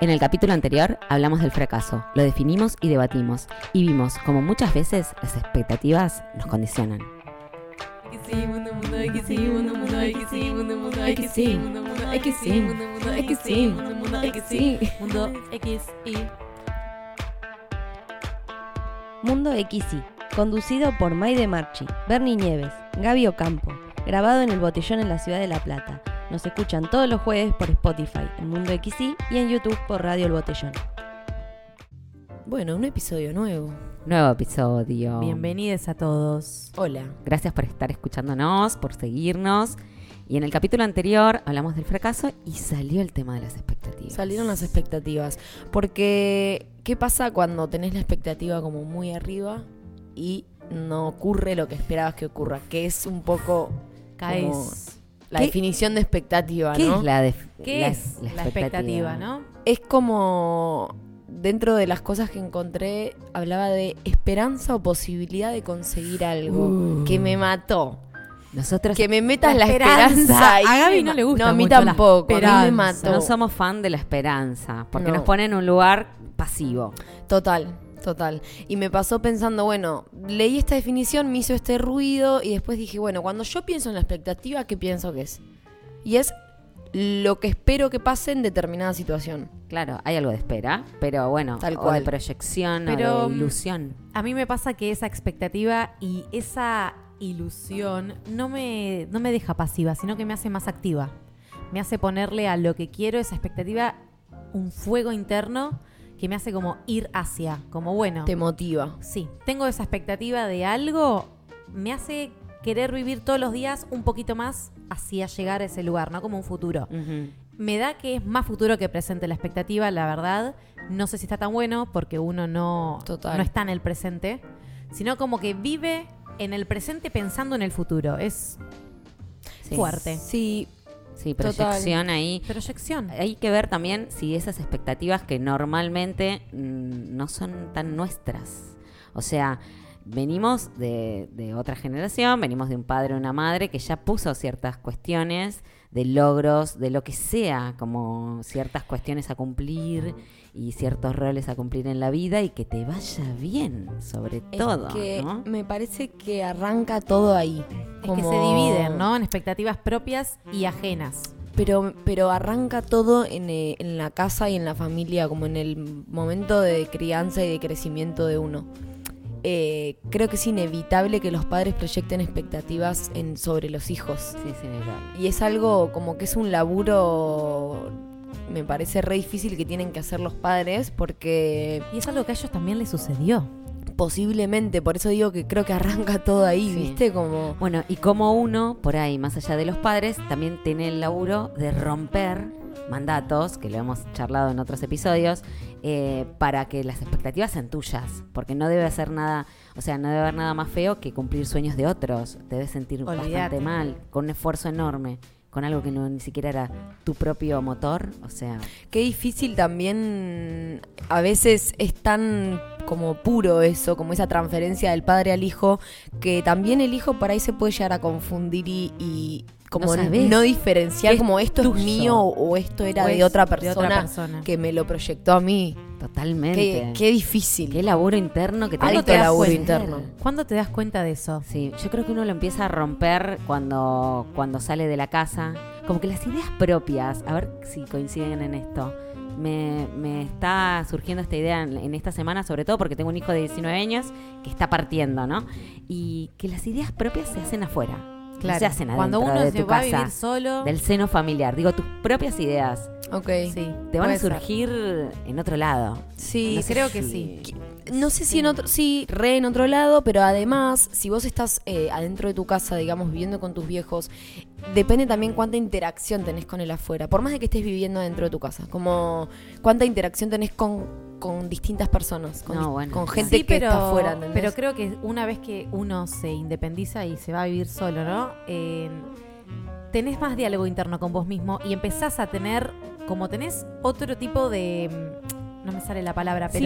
En el capítulo anterior hablamos del fracaso, lo definimos y debatimos, y vimos como muchas veces las expectativas nos condicionan. Mundo XY, conducido por Maide Marchi, Bernie Nieves, Gaby Ocampo, grabado en el Botellón en la ciudad de La Plata. Nos escuchan todos los jueves por Spotify, en Mundo XY y en YouTube por Radio El Botellón. Bueno, un episodio nuevo. Nuevo episodio. Bienvenidos a todos. Hola. Gracias por estar escuchándonos, por seguirnos. Y en el capítulo anterior hablamos del fracaso y salió el tema de las expectativas. Salieron las expectativas. Porque, ¿qué pasa cuando tenés la expectativa como muy arriba y no ocurre lo que esperabas que ocurra? Que es un poco Caes. como la ¿Qué- definición de expectativa, ¿Qué ¿no? es la, ¿Qué la- es la, expectativa, no? Es como dentro de las cosas que encontré hablaba de esperanza o posibilidad de conseguir algo Uh. que me mató. Nosotros Que me metas La la, esperanza. ahí A Gaby no le gusta No, a mí mucho la tampoco. A mí me mató. no somos fan de la esperanza, porque No. nos pone en un lugar pasivo. Total, total. Y me pasó pensando, bueno, leí esta definición, me hizo este ruido y después dije, bueno, cuando yo pienso en la expectativa, ¿qué pienso que es? Y es lo que espero que pase en determinada situación. Claro, hay algo de espera, pero bueno, Tal o cual. de proyección Pero, o de ilusión. A mí me pasa que esa expectativa y esa ilusión no me, no me deja pasiva, sino que me hace más activa. Me hace ponerle a lo que quiero, esa expectativa, un fuego interno que me hace como ir hacia, como bueno. Te motiva. Sí, tengo esa expectativa de algo, me hace querer vivir todos los días un poquito más hacia llegar a ese lugar, ¿no? Como un futuro. Me da que es más futuro que presente la expectativa, la verdad. No sé si está tan bueno porque uno no, Total. no está en el presente, sino como que vive en el presente pensando en el futuro. Es Sí. fuerte. Sí, Sí, Total. proyección ahí. Proyección. Hay que ver también si esas expectativas que normalmente mm, no son tan nuestras. O sea, venimos de, de otra generación, venimos de un padre o una madre que ya puso ciertas cuestiones de logros, de lo que sea, como ciertas cuestiones a cumplir y ciertos roles a cumplir en la vida y que te vaya bien, sobre es todo. que ¿no? me parece que arranca todo ahí. Es que se dividen, ¿no? En expectativas propias y ajenas. Pero, pero arranca todo en, eh, en la casa y en la familia, como en el momento de crianza y de crecimiento de uno. Eh, creo que es inevitable que los padres proyecten expectativas en, sobre los hijos. Sí, sí. Y es algo como que es un laburo, me parece re difícil que tienen que hacer los padres porque Y es algo que a ellos también les sucedió. Posiblemente, por eso digo que creo que arranca todo ahí, Sí. ¿viste? Como... Bueno, y como uno, por ahí, más allá de los padres, también tiene el laburo de romper mandatos, que lo hemos charlado en otros episodios, eh, para que las expectativas sean tuyas. Porque no debe hacer nada, o sea, no debe haber nada más feo que cumplir sueños de otros. Te debes sentir bastante mal, con un esfuerzo enorme, con algo que no ni siquiera era tu propio motor. O sea, Qué difícil también, a veces es tan como puro eso, como esa transferencia del padre al hijo, que también el hijo por ahí se puede llegar a confundir y, y como No no, diferenciar es como esto tuyo. es mío o esto era O de otra, de persona otra persona. que me lo proyectó a mí. totalmente. Qué, qué difícil. Qué laburo interno que ¿Cuándo tenés te que das laburo interno. ¿Cuándo te das cuenta de eso? Sí, yo creo que uno lo empieza a romper cuando, cuando sale de la casa. Como que las ideas propias, a ver si coinciden en esto. Me, me está surgiendo esta idea en, en esta semana, sobre todo porque tengo un hijo de 19 años que está partiendo, ¿no? Y que las ideas propias se hacen afuera. No se hacen Cuando adentro uno de se tu va a casa, vivir solo. del seno familiar. Digo, tus propias ideas Ok. Sí, te van a ser. surgir en otro lado. Sí, No sé creo que sí. No sé si en otro, sí, re en otro lado, pero además, si vos estás eh, adentro de tu casa, digamos, viviendo con tus viejos, depende también cuánta interacción tenés con el afuera. Por más de que estés viviendo dentro de tu casa, como cuánta interacción tenés con, con distintas personas, con, No, dis- bueno. con gente Sí, que pero, está afuera, ¿entendés? pero creo que una vez que uno se independiza y se va a vivir solo, ¿no? Eh, tenés más diálogo interno con vos mismo y empezás a tener, como tenés otro tipo de, mm, no me sale la palabra, Sí.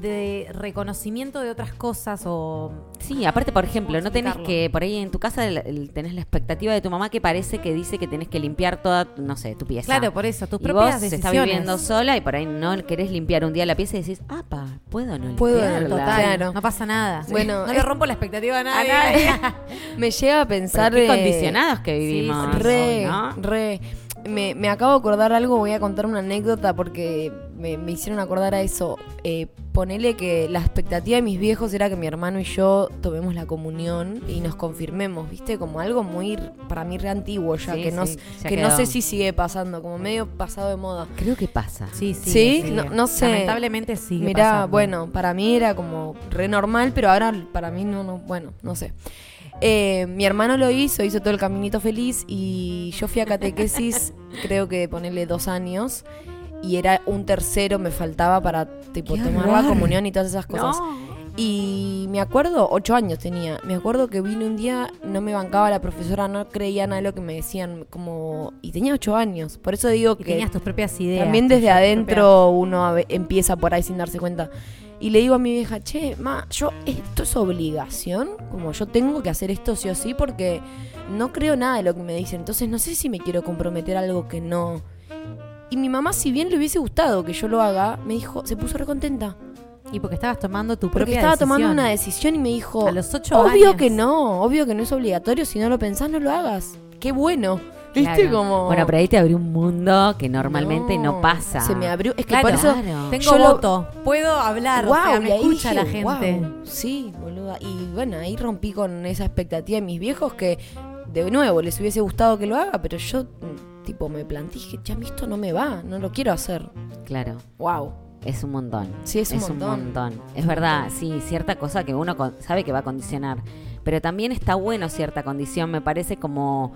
De reconocimiento de otras cosas o... Sí, aparte, por ejemplo, no tenés que, por ahí en tu casa el- el- tenés la expectativa de tu mamá que parece que dice que tenés que limpiar toda, no sé, tu pieza. Claro, por eso, tus y propias vos decisiones. estás viviendo sola y por ahí no querés limpiar un día la pieza y decís, apa, ¿puedo no Puedo, limpiarla? total. Claro. No pasa nada. Bueno, no le rompo la expectativa a A nadie. Me llega a pensar. Pero qué eh, condicionados que vivimos. Re, hoy, ¿no? re. Me, me acabo de acordar algo, voy a contar una anécdota porque me, me hicieron acordar a eso. Eh, ponele que la expectativa de mis viejos era que mi hermano y yo tomemos la comunión y nos confirmemos, ¿viste? Como algo muy, para mí, re antiguo ya, Sí, que, no, sí, que no sé si sigue pasando, como medio pasado de moda. Creo que pasa. Sí, sí. ¿Sí? No- no sé. Lamentablemente sigue Mirá, pasando. bueno, para mí era como re normal, pero ahora para mí no, no bueno, no sé. Eh, mi hermano lo hizo, hizo todo el caminito feliz y yo fui a catequesis, creo que ponerle dos años, y era un tercero, me faltaba para tipo ¡Qué tomar la comunión y todas esas cosas. No. Y me acuerdo, ocho años tenía, me acuerdo que vine un día, no me bancaba la profesora, no creía nada de lo que me decían, como, y tenía ocho años, por eso digo Y que tenías tus propias ideas. también desde propias- adentro uno empieza por ahí sin darse cuenta. Y le digo a mi vieja, che, ma, yo, ¿esto es obligación? Como yo tengo que hacer esto sí o sí porque no creo nada de lo que me dicen. Entonces no sé si me quiero comprometer a algo que no. Y mi mamá, si bien le hubiese gustado que yo lo haga, me dijo, se puso recontenta. Y porque estabas tomando tu Porque propia estaba tomando una decisión y me dijo, A los ocho obvio años. que no, obvio que no es obligatorio, si no lo pensás no lo hagas. Qué bueno. ¿Viste Claro. como... Bueno, pero ahí te abrió un mundo que normalmente no, No, pasa. Se me abrió. Es que Claro. por eso Claro. Tengo Yo lo- voto. Puedo hablar. o sea, me escucha la dije, gente. "Guau". Sí, boluda. Y bueno, ahí rompí con esa expectativa de mis viejos que, de nuevo, les hubiese gustado que lo haga, pero yo, mm, tipo, me planteé, dije, ya a mí esto no me va, no lo quiero hacer. Claro. Wow. Es un montón. Sí, es un montón. montón. Es verdad, sí, cierta cosa que uno sabe que va a condicionar. Pero también está bueno cierta condición, me parece como,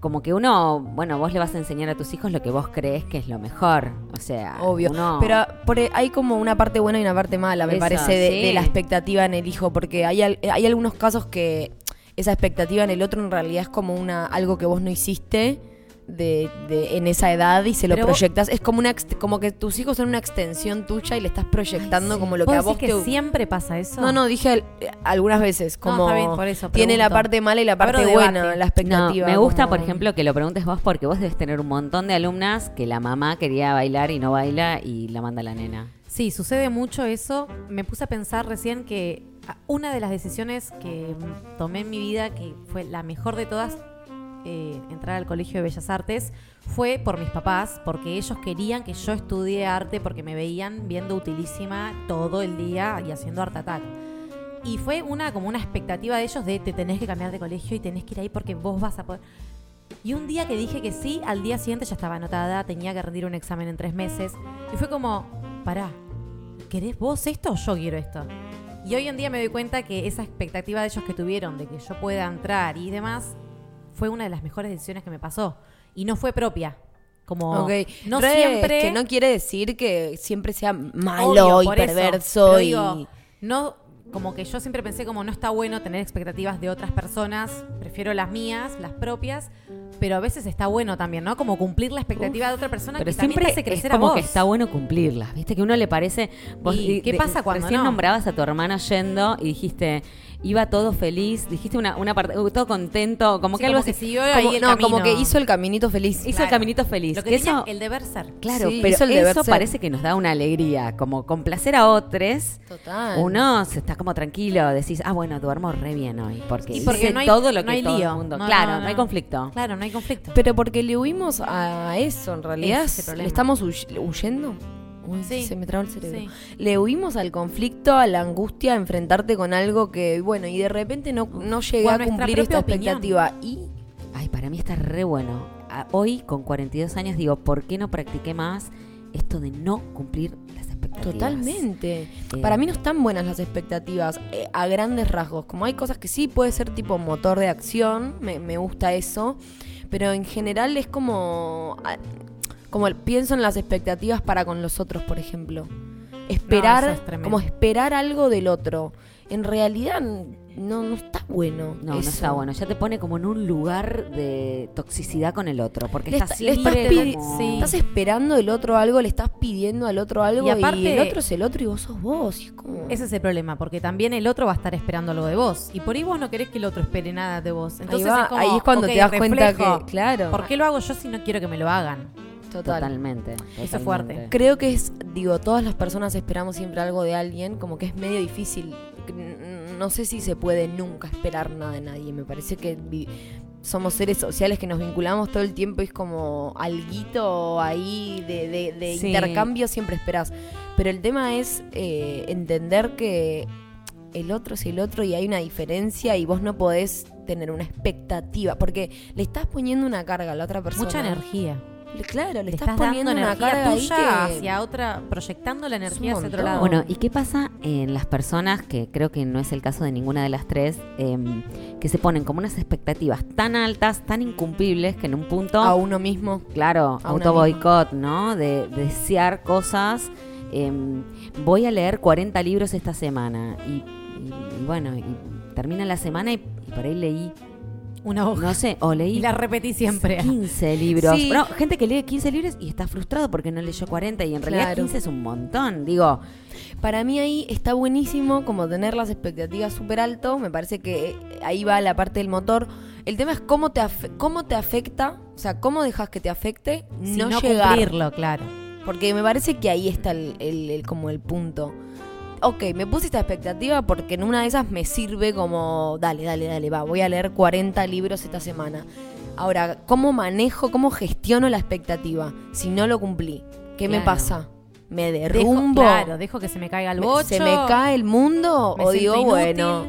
como que uno, bueno, vos le vas a enseñar a tus hijos lo que vos crees que es lo mejor. O sea, Obvio. uno- Pero por, ahí- hay como una parte buena y una parte mala, me Eso, parece, de, sí. de la expectativa en el hijo, porque hay, al- hay algunos casos que esa expectativa en el otro en realidad es como una algo que vos no hiciste. De, de- en esa edad y se lo Pero vos- proyectas es como una ex- como que tus hijos son una extensión tuya y le estás proyectando Ay, sí. como lo que a ¿Vos vos decís te que siempre pasa eso? No, no, dije al- eh, algunas veces, como está bien, por eso tiene la parte mala y la Abro parte debate. buena, la No, expectativa. me gusta, como- por ejemplo, que lo preguntes vos porque vos debes tener un montón de alumnas que la mamá quería bailar y no baila y la manda la nena. Sí, sucede mucho eso. Me puse a pensar recién que ah, una de las decisiones que tomé en mi vida, que fue la mejor de todas, eh, entrar al Colegio de Bellas Artes, fue por mis papás, porque ellos querían que yo estudie arte porque me veían viendo utilísima todo el día y haciendo art attack. Y fue una como una expectativa de ellos de te tenés que cambiar de colegio y tenés que ir ahí porque vos vas a poder. Y un día que dije que sí, al día siguiente ya estaba anotada, tenía que rendir un examen en tres meses. Y fue como, pará, ¿querés vos esto o yo quiero esto? Y hoy en día me doy cuenta que esa expectativa de ellos que tuvieron de que yo pueda entrar y demás fue una de las mejores decisiones que me pasó. Y no fue propia. Como Ok, no Re, siempre. que no quiere decir que siempre sea malo Obvio, y perverso y digo, no, como que yo siempre pensé como no está bueno tener expectativas de otras personas, prefiero las mías, las propias, pero a veces está bueno también, ¿no? Como cumplir la expectativa de otra persona Pero que también siempre te hace es crecer como a vos. que está bueno cumplirlas, ¿viste? Que uno le parece... ¿Y qué pasa cuando Recién no? nombrabas a tu hermano yendo y dijiste, iba todo feliz, dijiste una, una parte, uh, todo contento, como Sí, que algo que así- como, no, como que hizo el caminito feliz. Hizo el caminito feliz. Lo que que tenía eso, el deber ser. claro, Sí, pero hizo el deber eso ser. parece que nos da una alegría, como complacer a otros. Total. Uno se está como tranquilo, decís, ah, bueno, duermo re bien hoy, porque, Y porque hice no hay- todo lo no que hay todo lío. el mundo. No, claro, no, no, no. hay conflicto. Claro, no hay conflicto. Pero porque le huimos a eso, en realidad. Problema. ¿Le estamos huy- huyendo? Uy, Sí. Se me traba el cerebro. Sí. Le huimos al conflicto, a la angustia, a enfrentarte con algo que, bueno, y de repente no, no llegué a cumplir esta opinión. expectativa. Y Ay, para mí está re bueno. Hoy, con 42 años, digo, ¿por qué no practiqué más esto de no cumplir las expectativas? Totalmente. Eh, Para mí no están buenas las expectativas eh, a grandes rasgos. Como hay cosas que sí puede ser tipo motor de acción, me, me gusta eso, pero en general es como, como el- pienso en las expectativas para con los otros, esperar, eso es tremendo. como esperar algo del otro. en realidad no, no está bueno. No, no está bueno. Ya te pone como en un lugar de toxicidad con el otro. Porque Le está está- le estás, como- sí. estás esperando del otro algo, le estás pidiendo al otro algo y, Y aparte- el otro es el otro y vos sos vos. y es como- Ese es el problema, porque también el otro va a estar esperando algo de vos. Y por ahí vos no querés que el otro espere nada de vos. Entonces ahí, va, es como, ahí es cuando te das cuenta que, claro, ¿Por qué lo hago yo si no quiero que me lo hagan? Total. Totalmente. Eso es fuerte. Creo que es, digo, todas las personas esperamos siempre algo de alguien, como que es medio difícil. No sé si se puede nunca esperar nada de nadie. Me parece que somos seres sociales que nos vinculamos todo el tiempo y es como alguito ahí de, de- de Sí. intercambio siempre esperás. Pero el tema es eh, entender que el otro es el otro y hay una diferencia y vos no podés tener una expectativa porque le estás poniendo una carga a la otra persona. Mucha energía. Claro, le, Le estás, estás, poniendo dando una energía ahí tuya que... hacia otra, proyectando la energía hacia otro lado. Bueno, ¿y qué pasa en las personas, que creo que no es el caso de ninguna de las tres, em, que se ponen como unas expectativas tan altas, tan incumplibles, que en un punto, a uno mismo. claro, a una auto boicot, ¿no? De, de desear cosas. em, voy a leer 40 libros esta semana. Y, y- y bueno, y termina la semana y, y por ahí leí, una hoja. no sé, o leí y la repetí siempre. 15 libros. Sí. Bueno, gente que lee 15 libros y está frustrado porque no leyó 40 y en realidad Claro. 15 es un montón. Digo, Para mí ahí está buenísimo como tener las expectativas súper alto. Me parece que ahí va la parte del motor. El tema es cómo te, cómo te afecta, o sea, cómo dejas que te afecte Si no, no, llegar. cumplirlo, claro. Porque me parece que ahí está el, el- el- como el punto. Ok, me puse esta expectativa porque en una de esas me sirve como, dale, dale, dale, va, voy a leer 40 libros esta semana. Ahora, ¿cómo manejo, cómo gestiono la expectativa si no lo cumplí? ¿Qué me pasa? ¿Me Dejo, derrumbo? claro, dejo que se me caiga el bocho. ¿Se me cae el mundo? o digo, inútil. bueno,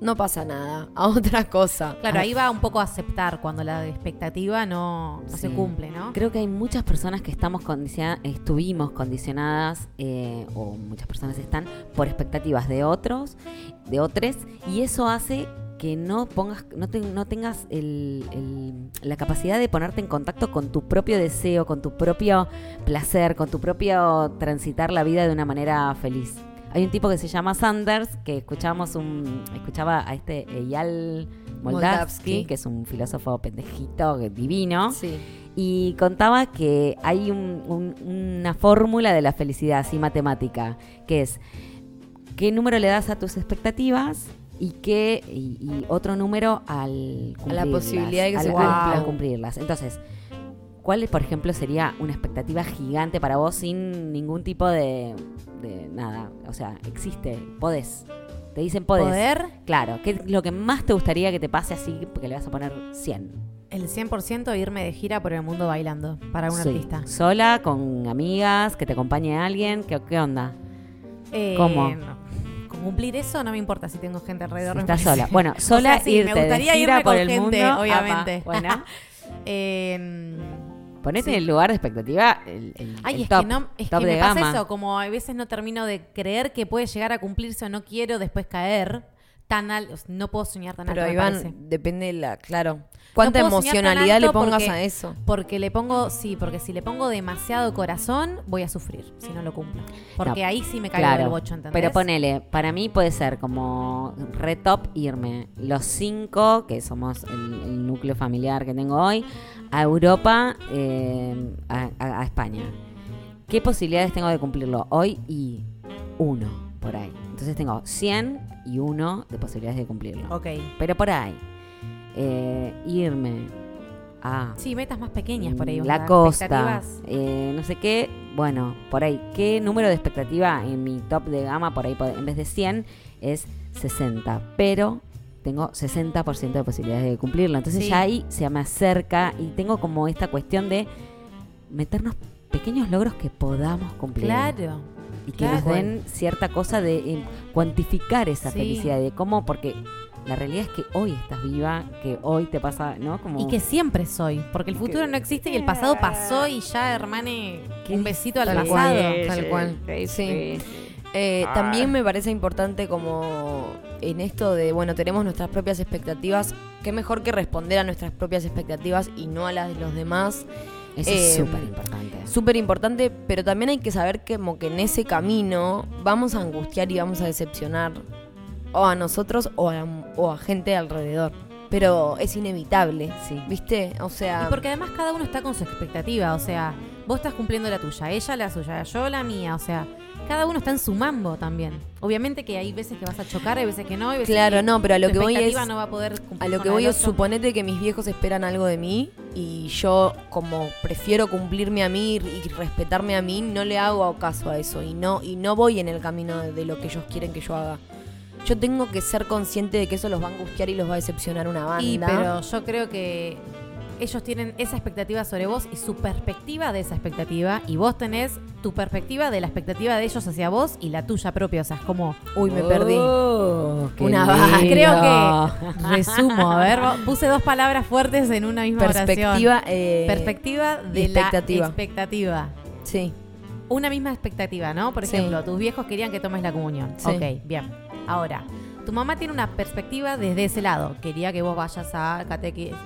no pasa nada, a otra cosa. Claro, ahí va un poco a aceptar cuando la expectativa no, no se cumple, ¿no? Creo que hay muchas personas que estamos condiciona- estuvimos condicionadas, eh, o muchas personas están, por expectativas de otros, de otros, y eso hace que no pongas, no, te- no tengas el- el- la capacidad de ponerte en contacto con tu propio deseo, con tu propio placer, con tu propio transitar la vida de una manera feliz. Hay un tipo que se llama Sanders, que escuchábamos un, escuchaba a este Eyal Moldavsky, que es un filósofo pendejito, divino, Sí. y contaba que hay un- un- una fórmula de la felicidad, así matemática, que es qué número le das a tus expectativas y qué y, y otro número al A la cumplirlas, posibilidad de que al- se cumplan. al cumplirlas. Entonces, ¿cuál, por ejemplo, sería una expectativa gigante para vos sin ningún tipo de, de nada? O sea, existe, podés. Te dicen podés. Poder, Claro, ¿qué es lo que más te gustaría que te pase así? Porque le vas a poner 100. el 100% irme de gira por el mundo bailando para un Sí. artista. Sola, con amigas, que te acompañe alguien. ¿Qué, qué onda? Eh, ¿Cómo? no. Con cumplir eso no me importa si tengo gente alrededor. me Estás sola. Bueno, O sola sea, sí, irte me gustaría de gira irme por con el gente, mundo. obviamente. Apa, bueno, Eh, ponete Sí. en el lugar de expectativa el, el- Ay, el es top, que no, es top que de me pasa gama. eso, como a veces no termino de creer que puede llegar a cumplirse o no quiero después caer tan alto, no puedo soñar tan Pero alto. me Iván, parece. depende de la, claro. ¿Cuánta No emocionalidad le pongas porque- a eso? Porque le pongo, sí, porque si le pongo demasiado corazón, voy a sufrir si no lo cumplo. Porque No, ahí sí me caigo Claro, del bocho, ¿entendés? pero ponele, para mí puede ser como re top irme los cinco, que somos el, el núcleo familiar que tengo hoy, a Europa, eh, a, a- a España. ¿Qué posibilidades tengo de cumplirlo hoy? Y uno, por ahí. Entonces tengo 100 y uno de posibilidades de cumplirlo. Ok. Pero por ahí, eh, irme a Sí, metas más pequeñas por ahí. la costa, eh, no sé qué, bueno, por ahí, ¿qué número de expectativa en mi top de gama, por ahí, en vez de 100, es 60, pero tengo 60% de posibilidades de cumplirlo, entonces Sí. ya ahí se me acerca y tengo como esta cuestión de meternos pequeños logros que podamos cumplir. Claro. Y que nos den cierta cosa de eh, cuantificar esa Sí. felicidad, de cómo, porque la realidad es que hoy estás viva, que hoy te pasa, ¿no? Como Y que siempre soy, porque el Que- futuro no existe y el pasado pasó y ya, hermane, Qué un besito al Tal pasado. cual, tal cual. Sí. Eh, Ah. También me parece importante como en esto de, bueno, tenemos nuestras propias expectativas, qué mejor que responder a nuestras propias expectativas y no a las de los demás. Eso Eh, es súper importante. Súper importante, pero también hay que saber que como que en ese camino vamos a angustiar y vamos a decepcionar o a nosotros o a, o a gente alrededor. Pero es inevitable, Sí. ¿viste? O sea, Y porque además cada uno está con su expectativa, o sea, vos estás cumpliendo la tuya, ella la suya, yo la mía, o sea, cada uno está en su mambo también. Obviamente que hay veces que vas a chocar, hay veces que no, hay veces Claro, que no, pero a lo que voy es- no va a poder cumplir a lo que voy es suponete que mis viejos esperan algo de mí y yo como prefiero cumplirme a mí y respetarme a mí, no le hago caso a eso y no y no voy en el camino de, de lo que ellos quieren que yo haga. Yo tengo que ser consciente de que eso los va a angustiar y los va a decepcionar una banda. Y pero yo creo que ellos tienen esa expectativa sobre vos y su perspectiva de esa expectativa y vos tenés tu perspectiva de la expectativa de ellos hacia vos y la tuya propia, o sea, es como Uy, me perdí. Oh, qué Una vaca. creo que resumo, a ver, puse dos palabras fuertes en una misma oración. Perspectiva eh, Perspectiva de expectativa. la expectativa. Sí. Una misma expectativa, ¿no? Por Sí. ejemplo, tus viejos querían que tomes la comunión. Sí. Ok, bien. Ahora, tu mamá tiene una perspectiva desde ese lado. Quería que vos vayas a catequesis,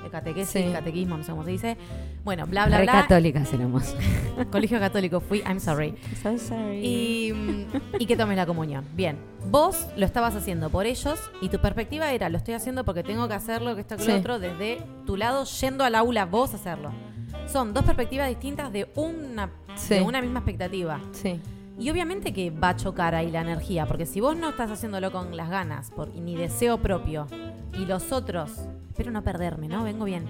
Sí. catequismo, no sé cómo se dice. Bueno, bla, bla, Re bla. católicas éramos. Colegio católico fui, I'm sorry. So sorry. Y, y que tomes la comunión. Bien, vos lo estabas haciendo por ellos y tu perspectiva era, lo estoy haciendo porque tengo que hacerlo, que esto, que lo otro, desde tu lado, yendo al aula vos a hacerlo. Son dos perspectivas distintas de una, Sí. de una misma expectativa. Sí. Y obviamente que va a chocar ahí la energía, porque si vos no estás haciéndolo con las ganas por, ni deseo propio, y los otros, espero no perderme, ¿no? Vengo bien.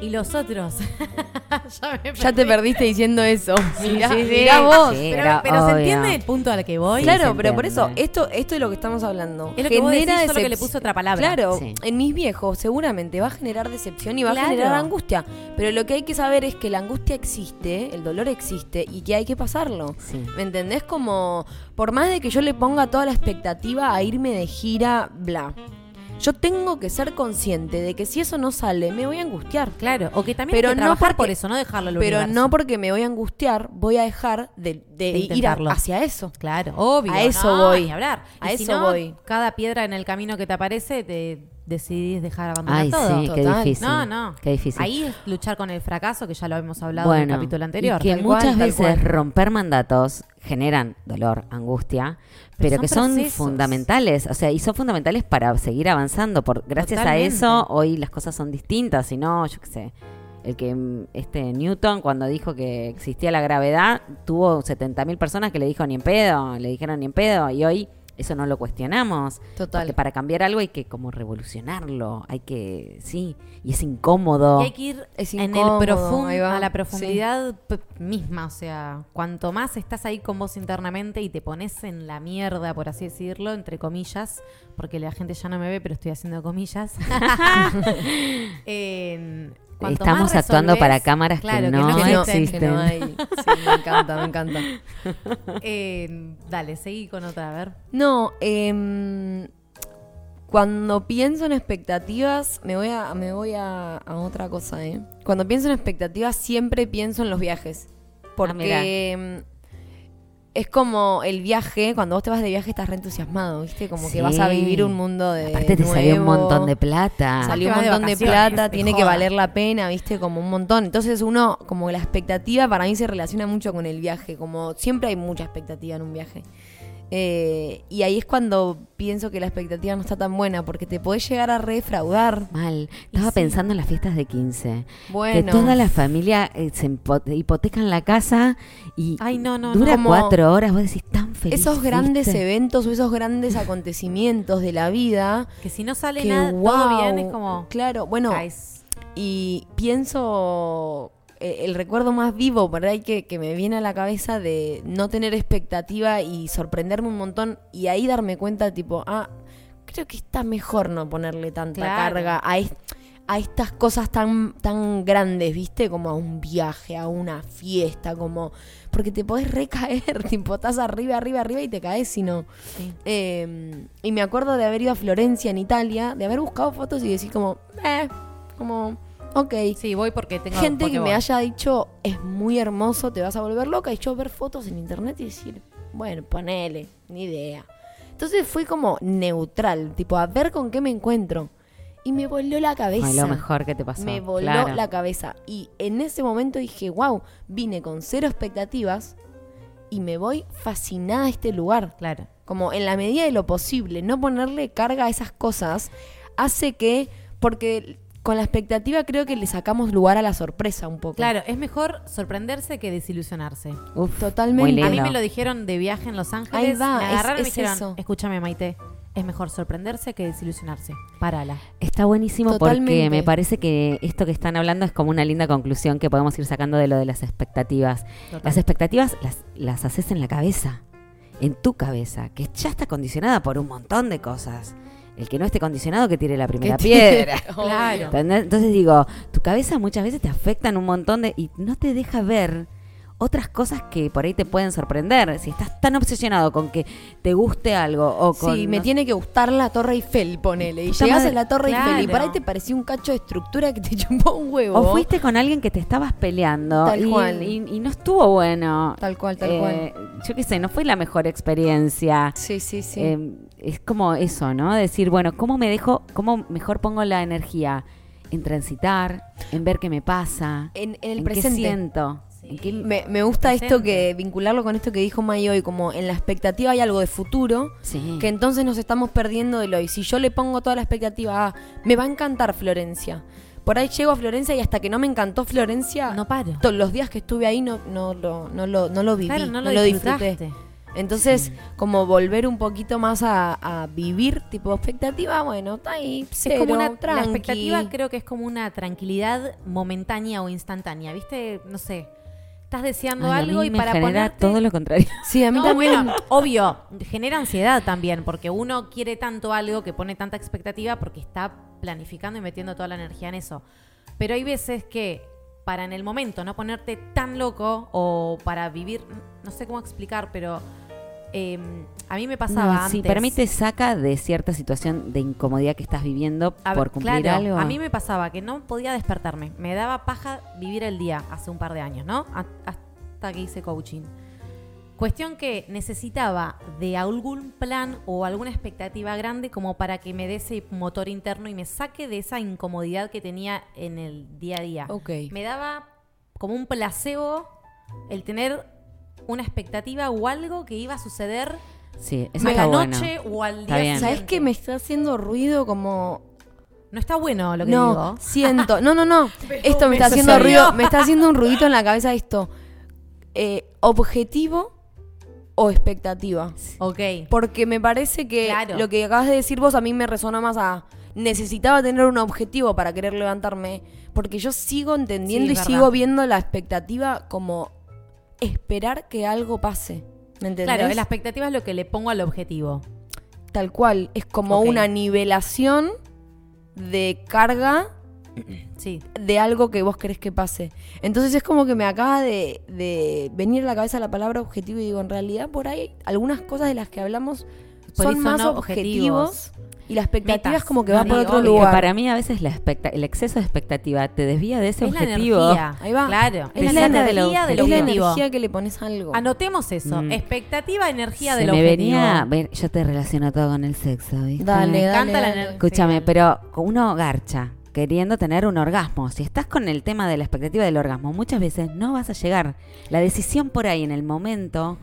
Y los otros, ya, me Ya te perdiste diciendo eso. mirá, sí, sí. mirá vos. Sí, Pero, ¿se entiende el punto al que voy? Claro, pero por eso, esto, esto es lo que estamos hablando. Es lo que vos decís, que le puse otra palabra. Claro, Sí. en mis viejos seguramente va a generar decepción y va Claro. a generar angustia. Pero lo que hay que saber es que la angustia existe, el dolor existe y que hay que pasarlo. Sí. ¿Me entendés? Como, por más de que yo le ponga toda la expectativa a irme de gira, bla. Yo tengo que ser consciente de que si eso no sale, me voy a angustiar. Claro, o que también Pero hay que no porque- por eso, no dejarlo al Pero universo. no porque me voy a angustiar, voy a dejar de, de De ir a- hacia eso. Claro, obvio. A eso no, voy. ni hablar. A Y si eso no, voy. Cada piedra en el camino que te aparece, te decidís dejar abandonar Ay, todo. sí, qué Total. difícil. No, no. Qué difícil. Ahí es luchar con el fracaso, que ya lo habíamos hablado en el capítulo anterior. Y que Tal muchas veces cual. romper mandatos generan dolor, angustia, Pero pero, son que son procesos. fundamentales, o sea, y son fundamentales para seguir avanzando. Por gracias Totalmente. a eso hoy las cosas son distintas, si no, yo qué sé. El que mm, este Newton cuando dijo que existía la gravedad tuvo 70.000 personas que le dijo ni en pedo, le dijeron ni en pedo y hoy eso no lo cuestionamos. Total. Porque para cambiar algo hay que como revolucionarlo, hay que sí, y es incómodo. Y hay que ir Es en el incómodo, profun- ahí va. a la profundidad misma. O sea, cuanto más estás ahí con vos internamente y te pones en la mierda, por así decirlo, entre comillas, porque la gente ya no me ve, pero estoy haciendo comillas. cuanto Estamos más actuando para cámaras que claro, no Que no, existen. que no hay. Sí, me encanta, me encanta. Eh, dale, seguí con otra, a ver. No, em, cuando pienso en expectativas, me voy a, me voy a, a otra cosa, ¿eh? Cuando pienso en expectativas, siempre pienso en los viajes. Porque em, es como el viaje, cuando vos te vas de viaje estás re entusiasmado, ¿viste? Como que vas a vivir un mundo de. Aparte te salió un nuevo. montón de plata. Salió un de montón de, plata, tiene que valer la pena, viste, como un montón. Entonces uno, como la expectativa para mí se relaciona mucho con el viaje, como siempre hay mucha expectativa en un viaje. Eh, y ahí es cuando pienso que la expectativa no está tan buena, porque te podés llegar a refraudar. Mal. Estaba sí. pensando en las fiestas de 15. Bueno, Que toda la familia eh, se hipotecan la casa y Ay, no, no, dura no. Cuatro horas. Vos decís tan feliz. esos grandes ¿viste? eventos o esos grandes acontecimientos de la vida, Que si no sale que nada, wow, todo bien, es como... claro, bueno. Y pienso eh, el recuerdo más vivo por ahí que, que me viene a la cabeza de no tener expectativa y sorprenderme un montón y ahí darme cuenta tipo, ah, creo que está mejor no ponerle tanta Claro. carga a, es- a estas cosas tan, tan grandes, ¿viste? Como a un viaje, a una fiesta, como... Porque te podés recaer, tipo, estás arriba, arriba, arriba y te caes si no. Sí. Eh, y me acuerdo de haber ido a Florencia, en Italia, de haber buscado fotos y decir como, eh, como, ok. Sí, voy porque tengo... Gente que me haya dicho, es muy hermoso, te vas a volver loca. Y yo ver fotos en internet y decir, bueno, ponele, ni idea. Entonces fui como neutral, tipo, a ver con qué me encuentro. Y me voló la cabeza. Fue lo mejor que te pasó. Me voló claro. la cabeza. Y en ese momento dije, wow, vine con cero expectativas y me voy fascinada a este lugar. Claro. Como en la medida de lo posible, no ponerle carga a esas cosas hace que, porque con la expectativa creo que le sacamos lugar a la sorpresa un poco. Claro, es mejor sorprenderse que desilusionarse. Uf, Totalmente. A mí me lo dijeron de viaje en Los Ángeles. Ahí va, me es- agarraron y me es dijeron, eso. escúchame Maite, es mejor sorprenderse que desilusionarse. Párala. Está buenísimo Totalmente. porque me parece que esto que están hablando es como una linda conclusión que podemos ir sacando de lo de las expectativas. Total. Las expectativas las, las haces en la cabeza, en tu cabeza, que ya está condicionada por un montón de cosas. El que no esté condicionado que tire la primera piedra. Claro. ¿Entendés? Entonces digo, tu cabeza muchas veces te afecta en un montón de... y no te deja ver otras cosas que por ahí te pueden sorprender. Si estás tan obsesionado con que te guste algo o con... Sí, me no- tiene que gustar la Torre Eiffel, ponele. Y madre, a la Torre Eiffel y por ahí te pareció un cacho de estructura que te chupó un huevo. O fuiste con alguien que te estabas peleando Tal y, cual. y- y no estuvo bueno. Tal cual, tal Eh, Yo qué sé, no fue la mejor experiencia. cual. Sí, sí, sí. Eh, es como eso, ¿no? Decir, bueno, ¿cómo me dejo, cómo mejor pongo la energía? En transitar, en ver qué me pasa, en, en el en presente. qué siento. Me, me gusta esto que vincularlo con esto que dijo May hoy, como en la expectativa hay algo de futuro, sí. que entonces nos estamos perdiendo de lo y si yo le pongo toda la expectativa a me va a encantar Florencia. Por ahí llego a Florencia y hasta que no me encantó Florencia, No paro. to- los días que estuve ahí no, no, lo, no, lo, no lo viví, Claro, no, no lo, lo disfruté. Entonces, como volver un poquito más a, a vivir, tipo expectativa, bueno, está ahí, cero, es como una la tranqui. expectativa creo que es como una tranquilidad momentánea o instantánea, ¿viste? No sé. Estás deseando Ay, a algo mí y me para genera ponerte todo lo contrario. Sí, a mí No, también. bueno, obvio, genera ansiedad también, porque uno quiere tanto algo que pone tanta expectativa porque está planificando y metiendo toda la energía en eso. Pero hay veces que para en el momento no ponerte tan loco o para vivir, no sé cómo explicar, pero eh, a mí me pasaba No, antes. sí, para mí te saca de cierta situación de incomodidad que estás viviendo A por cumplir claro, algo. A mí me pasaba que no podía despertarme. Me daba paja vivir el día hace un par de años, ¿no? A- Hasta que hice coaching. Cuestión que necesitaba de algún plan o alguna expectativa grande como para que me dé ese motor interno y me saque de esa incomodidad que tenía en el día a día. Ok. Me daba como un placebo el tener una expectativa o algo que iba a suceder Sí, eso a la bueno. noche o al día bien. ¿Sabes siguiente. qué me está haciendo ruido como No está bueno lo que no, digo. siento. No, no, no. esto me está haciendo ruido, me está haciendo un ruidito en la cabeza esto. Eh, objetivo o expectativa. Ok. Porque me parece que Claro. lo que acabas de decir vos a mí me resonó más a necesitaba tener un objetivo para querer levantarme, porque yo sigo entendiendo Sí, y sigo viendo la expectativa como esperar que algo pase. ¿Me entendés? Claro, la expectativa es lo que le pongo al objetivo. Tal cual, es como una nivelación de carga Sí. de algo que vos querés que pase. Entonces es como que me acaba de, de venir a la cabeza la palabra objetivo y digo, en realidad por ahí algunas cosas de las que hablamos son más son objetivos, objetivos. Y la expectativa Metas. es como que va por otro lugar. para mí a veces la expecta- el exceso de expectativa te desvía de ese es la objetivo. energía. Ahí va. Claro. Es Es la la energía energía del es la objetivo. energía que le pones a algo. Anotemos eso. Mm. Expectativa, energía Se del me objetivo. venía, ver, yo te relaciono todo con el sexo, ¿viste? Dale, Me dale, encanta la dale. energía. Escúchame, pero uno garcha queriendo tener un orgasmo. Si estás con el tema de la expectativa del orgasmo, muchas veces no vas a llegar. La decisión por ahí en el momento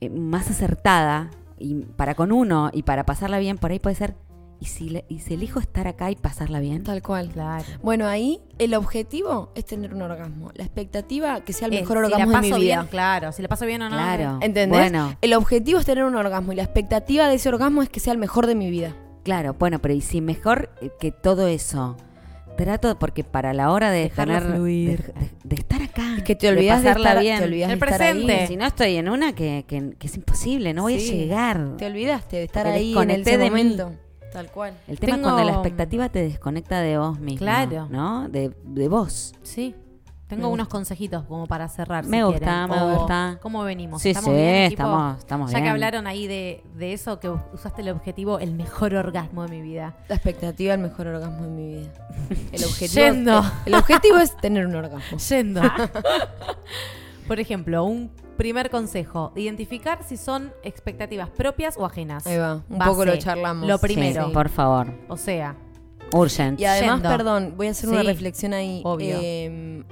eh, más acertada y para con uno y para pasarla bien por ahí puede ser y si le- y si elijo estar acá y pasarla bien. Tal cual. Claro. Bueno, ahí el objetivo es tener un orgasmo. La expectativa que sea el Es, mejor si orgasmo la de mi paso vida. bien, claro. Si la paso bien o no. Claro. ¿Entendés? Bueno, El objetivo es tener un orgasmo y la expectativa de ese orgasmo es que sea el mejor de mi vida. claro, bueno, pero y si mejor eh, que todo eso trato porque para la hora de Dejarlo tener de, fluir. de- de estar acá, Es que te olvidas de, pasarla estar, bien. te olvidas El de estar ahí. presente. Si no estoy en una que, que- que es imposible, no voy Sí. a llegar. Te olvidaste de estar Porque ahí en ese mí. Tal cual. El tema Tengo- es cuando la expectativa te desconecta de vos mismo. Claro. ¿No? De, de vos. Sí. Tengo Me unos consejitos como para cerrar. Me si gusta, quieren. me O gusta. ¿Cómo venimos? Sí, ¿Estamos sí, bien, estamos, estamos Ya bien. que hablaron ahí de, de eso, que usaste el objetivo, el mejor orgasmo de mi vida. La expectativa el mejor orgasmo de mi vida. El objetivo, Yendo. Es, el objetivo es tener un orgasmo. Yendo. Por ejemplo, un primer consejo. Identificar si son expectativas propias o ajenas. Ahí va. Un Base. poco lo charlamos. Lo Sí, primero. por favor. O sea, Urgent. Y además, Yendo. perdón, voy a hacer una Sí, reflexión ahí. obvio. Eh,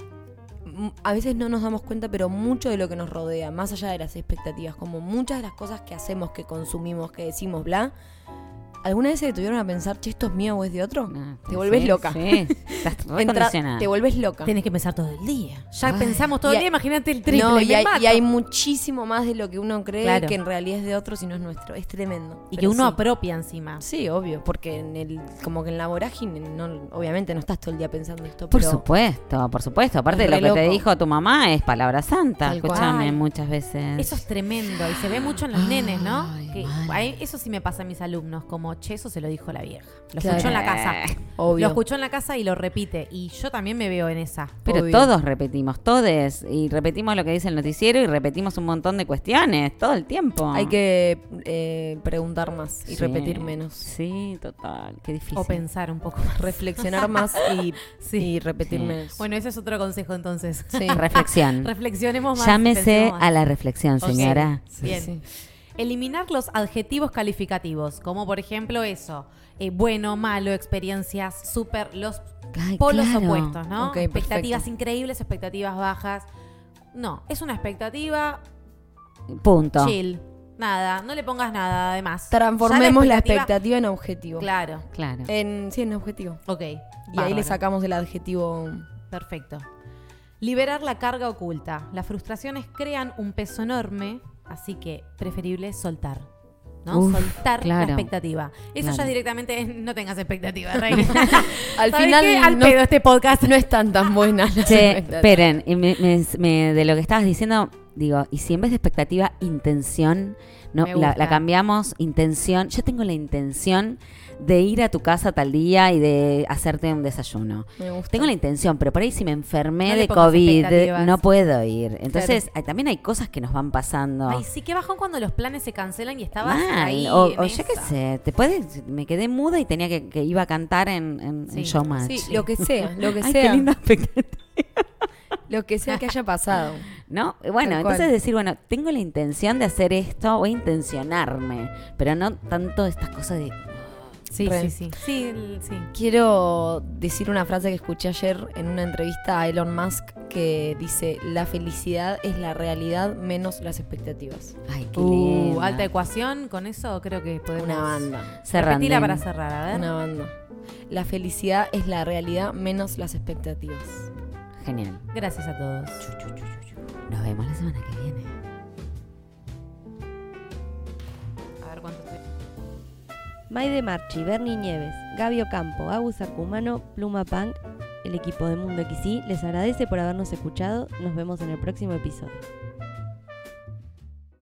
a veces no nos damos cuenta, pero mucho de lo que nos rodea, más allá de las expectativas, como muchas de las cosas que hacemos, que consumimos, que decimos, bla, ¿alguna vez se detuvieron a pensar, che, esto es mío o es de otro? No, te volvés sí, loca. Sí, estás Entra- te volvés loca. Tienes que pensar todo el día. Ya Ay, pensamos todo el día, imagínate el triple. No, y me hay, mato. y hay muchísimo más de lo que uno cree Claro. que en realidad es de otro si no es nuestro. Es tremendo. Y que uno sí. apropia encima. Sí, obvio, porque en el, como que en la vorágine, no, obviamente no estás todo el día pensando esto, Por pero supuesto, por supuesto. Aparte de lo que te dijo tu mamá es palabra santa. Escúchame muchas veces. Eso es tremendo y se ve mucho en los nenes, ¿no? Que eso sí me pasa a mis alumnos, como, che, eso se lo dijo la vieja. Lo Claro. escuchó en la casa. obvio. Lo escuchó en la casa y lo repite. Y yo también me veo en esa. Pero Obvio. todos repetimos, todes. Y repetimos lo que dice el noticiero y repetimos un montón de cuestiones todo el tiempo. Hay que eh, preguntar más y Sí. repetir menos. Sí, total. Qué difícil. O pensar un poco más. Reflexionar más y, y repetir Sí. menos. Bueno, ese es otro consejo entonces. sí. Reflexión. Reflexionemos más. Llámese más. a la reflexión, Ok. señora. Bien. Eliminar los adjetivos calificativos, como por ejemplo eso, eh, bueno, malo, experiencias, súper, los Ay, polos claro. opuestos, ¿no? Expectativas perfecto. increíbles, expectativas bajas. No, es una expectativa Punto. chill. Nada, no le pongas nada además. Transformemos la expectativa en objetivo. Claro, Claro. En, sí, en objetivo. ok. Y ahí le sacamos el adjetivo. Perfecto. Liberar la carga oculta. Las frustraciones crean un peso enorme, así que preferible soltar. ¿no? Uf, soltar claro. la expectativa. Eso Claro. ya directamente es, no tengas expectativa, Reina. Al ¿Sabes final qué? Al no, pedo este podcast. no están tan buenas las Che, expectativas. esperen, y me- me- me- de lo que estabas diciendo, digo, y si en vez de expectativa, intención, no, la, cambiamos, intención, yo tengo la intención de ir a tu casa tal día y de hacerte un desayuno. Me gusta. Tengo la intención, pero por ahí si me enfermé No de COVID, no puedo ir. Entonces, hay- también hay cosas que nos van pasando. Ay, sí, que bajón cuando los planes se cancelan y estabas Mal, ahí. o, en o yo qué sé, te puedes, me quedé muda y tenía que, que iba a cantar en, en, Sí. en Showmatch. Sí, lo que sea, lo que Ay, sea. qué linda expectativa. Lo que sea que haya pasado. ¿No? Bueno, entonces decir, bueno, tengo la intención de hacer esto, voy a intencionarme, pero no tanto estas cosas de... Sí, Re. sí, sí. Sí, el- sí. Quiero decir una frase que escuché ayer en una entrevista a Elon Musk que dice, la felicidad es la realidad menos las expectativas. Ay, qué Uh, linda. alta ecuación, con eso creo que podemos... Una banda. Cerrando. Para cerrar, a ver. Una banda. La felicidad es la realidad menos las expectativas. Genial. Gracias a todos. Nos vemos la semana que viene. A ver cuánto estoy. Maide Marchi, Bernie Nieves, Gaby Ocampo, Agus Arcumano, Pluma Punk, el equipo de Mundo XY les agradece por habernos escuchado. Nos vemos en el próximo episodio.